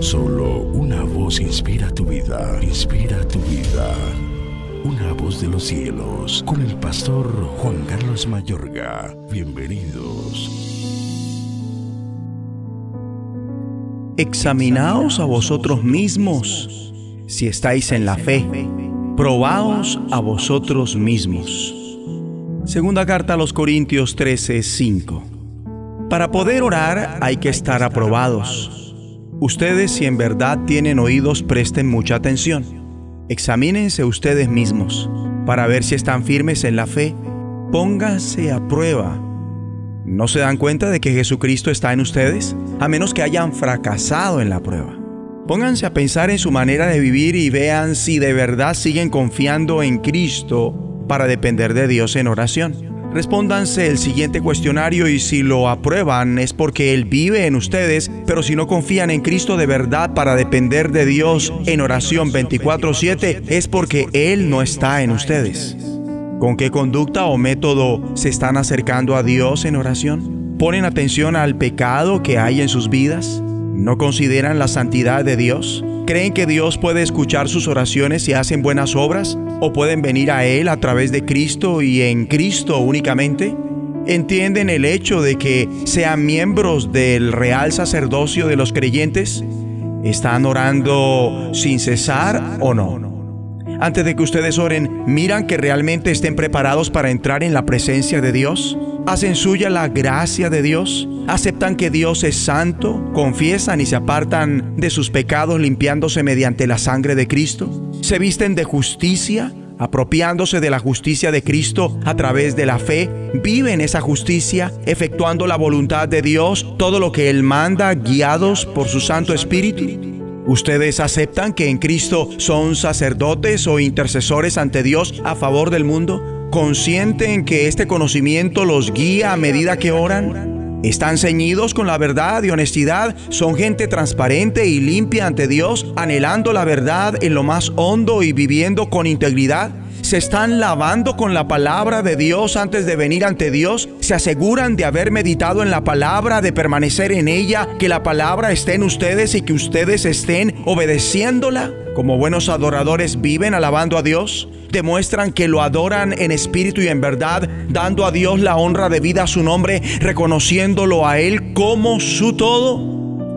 Solo una voz inspira tu vida, inspira tu vida. Una voz de los cielos, con el pastor Juan Carlos Mayorga. Bienvenidos. Examinaos a vosotros mismos si estáis en la fe. Probaos a vosotros mismos. Segunda carta a los Corintios 13, 5. Para poder orar hay que estar aprobados. Ustedes si en verdad tienen oídos presten mucha atención. Examínense ustedes mismos para ver si están firmes en la fe. Pónganse a prueba. ¿No se dan cuenta de que Jesucristo está en ustedes? A menos que hayan fracasado en la prueba. Pónganse a pensar en su manera de vivir y vean si de verdad siguen confiando en Cristo para depender de Dios en oración. Respóndanse el siguiente cuestionario y si lo aprueban es porque Él vive en ustedes, pero si no confían en Cristo de verdad para depender de Dios en oración 24/7 es porque Él no está en ustedes. ¿Con qué conducta o método se están acercando a Dios en oración? ¿Ponen atención al pecado que hay en sus vidas? ¿No consideran la santidad de Dios? ¿Creen que Dios puede escuchar sus oraciones si hacen buenas obras? ¿O pueden venir a Él a través de Cristo y en Cristo únicamente? ¿Entienden el hecho de que sean miembros del real sacerdocio de los creyentes? ¿Están orando sin cesar o no? Antes de que ustedes oren, ¿miran que realmente estén preparados para entrar en la presencia de Dios? Hacen suya la gracia de Dios, aceptan que Dios es santo, confiesan y se apartan de sus pecados limpiándose mediante la sangre de Cristo, se visten de justicia, apropiándose de la justicia de Cristo a través de la fe, viven esa justicia, efectuando la voluntad de Dios, todo lo que Él manda, guiados por su Santo Espíritu. ¿Ustedes aceptan que en Cristo son sacerdotes o intercesores ante Dios a favor del mundo? ¿Consienten que este conocimiento los guía a medida que oran? ¿Están ceñidos con la verdad y honestidad? ¿Son gente transparente y limpia ante Dios, anhelando la verdad en lo más hondo y viviendo con integridad? ¿Se están lavando con la palabra de Dios antes de venir ante Dios? ¿Se aseguran de haber meditado en la palabra, de permanecer en ella, que la palabra esté en ustedes y que ustedes estén obedeciéndola? Como buenos adoradores viven alabando a Dios, demuestran que lo adoran en espíritu y en verdad, dando a Dios la honra debida a su nombre, reconociéndolo a Él como su todo.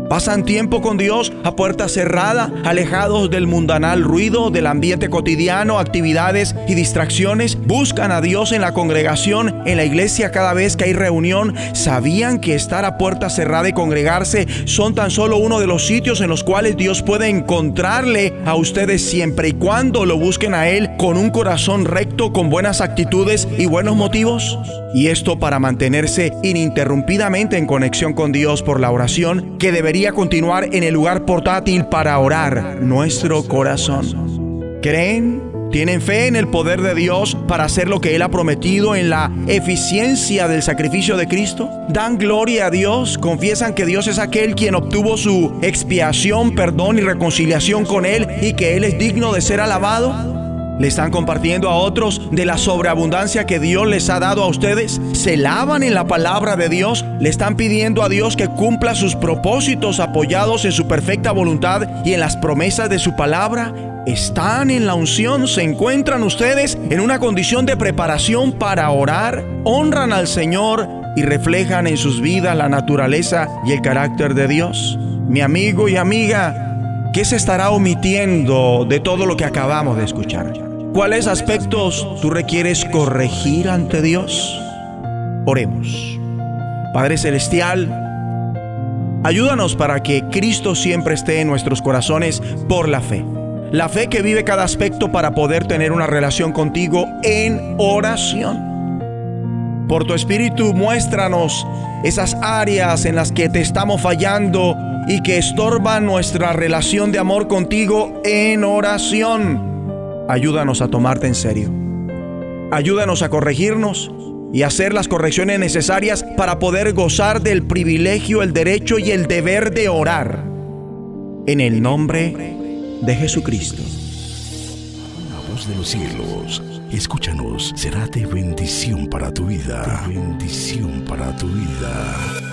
Pasan tiempo con Dios a puerta cerrada, alejados del mundanal ruido, del ambiente cotidiano, actividades y distracciones. Buscan a Dios en la congregación, en la iglesia cada vez que hay reunión. Sabían que estar a puerta cerrada y congregarse son tan solo uno de los sitios en los cuales Dios puede encontrarle a ustedes siempre y cuando lo busquen a Él con un corazón recto, con buenas actitudes y buenos motivos. Y esto para mantenerse ininterrumpidamente en conexión con Dios por la oración que debería continuar en el lugar portátil para orar nuestro corazón. ¿Creen? ¿Tienen fe en el poder de Dios para hacer lo que Él ha prometido en la eficiencia del sacrificio de Cristo? ¿Dan gloria a Dios? ¿Confiesan que Dios es aquel quien obtuvo su expiación, perdón y reconciliación con Él y que Él es digno de ser alabado? ¿Le están compartiendo a otros de la sobreabundancia que Dios les ha dado a ustedes? ¿Se lavan en la palabra de Dios? ¿Le están pidiendo a Dios que cumpla sus propósitos apoyados en su perfecta voluntad y en las promesas de su palabra? ¿Están en la unción? ¿Se encuentran ustedes en una condición de preparación para orar? ¿Honran al Señor y reflejan en sus vidas la naturaleza y el carácter de Dios? Mi amigo y amiga, ¿qué se estará omitiendo de todo lo que acabamos de escuchar? ¿Cuáles aspectos tú requieres corregir ante Dios? Oremos. Padre Celestial, ayúdanos para que Cristo siempre esté en nuestros corazones por la fe. La fe que vive cada aspecto para poder tener una relación contigo en oración. Por tu Espíritu muéstranos esas áreas en las que te estamos fallando y que estorban nuestra relación de amor contigo en oración ayúdanos a tomarte en serio. Ayúdanos a corregirnos y hacer las correcciones necesarias para poder gozar del privilegio, el derecho y el deber de orar. En el nombre de Jesucristo. La voz de los cielos, escúchanos, será de bendición para tu vida. bendición para tu vida.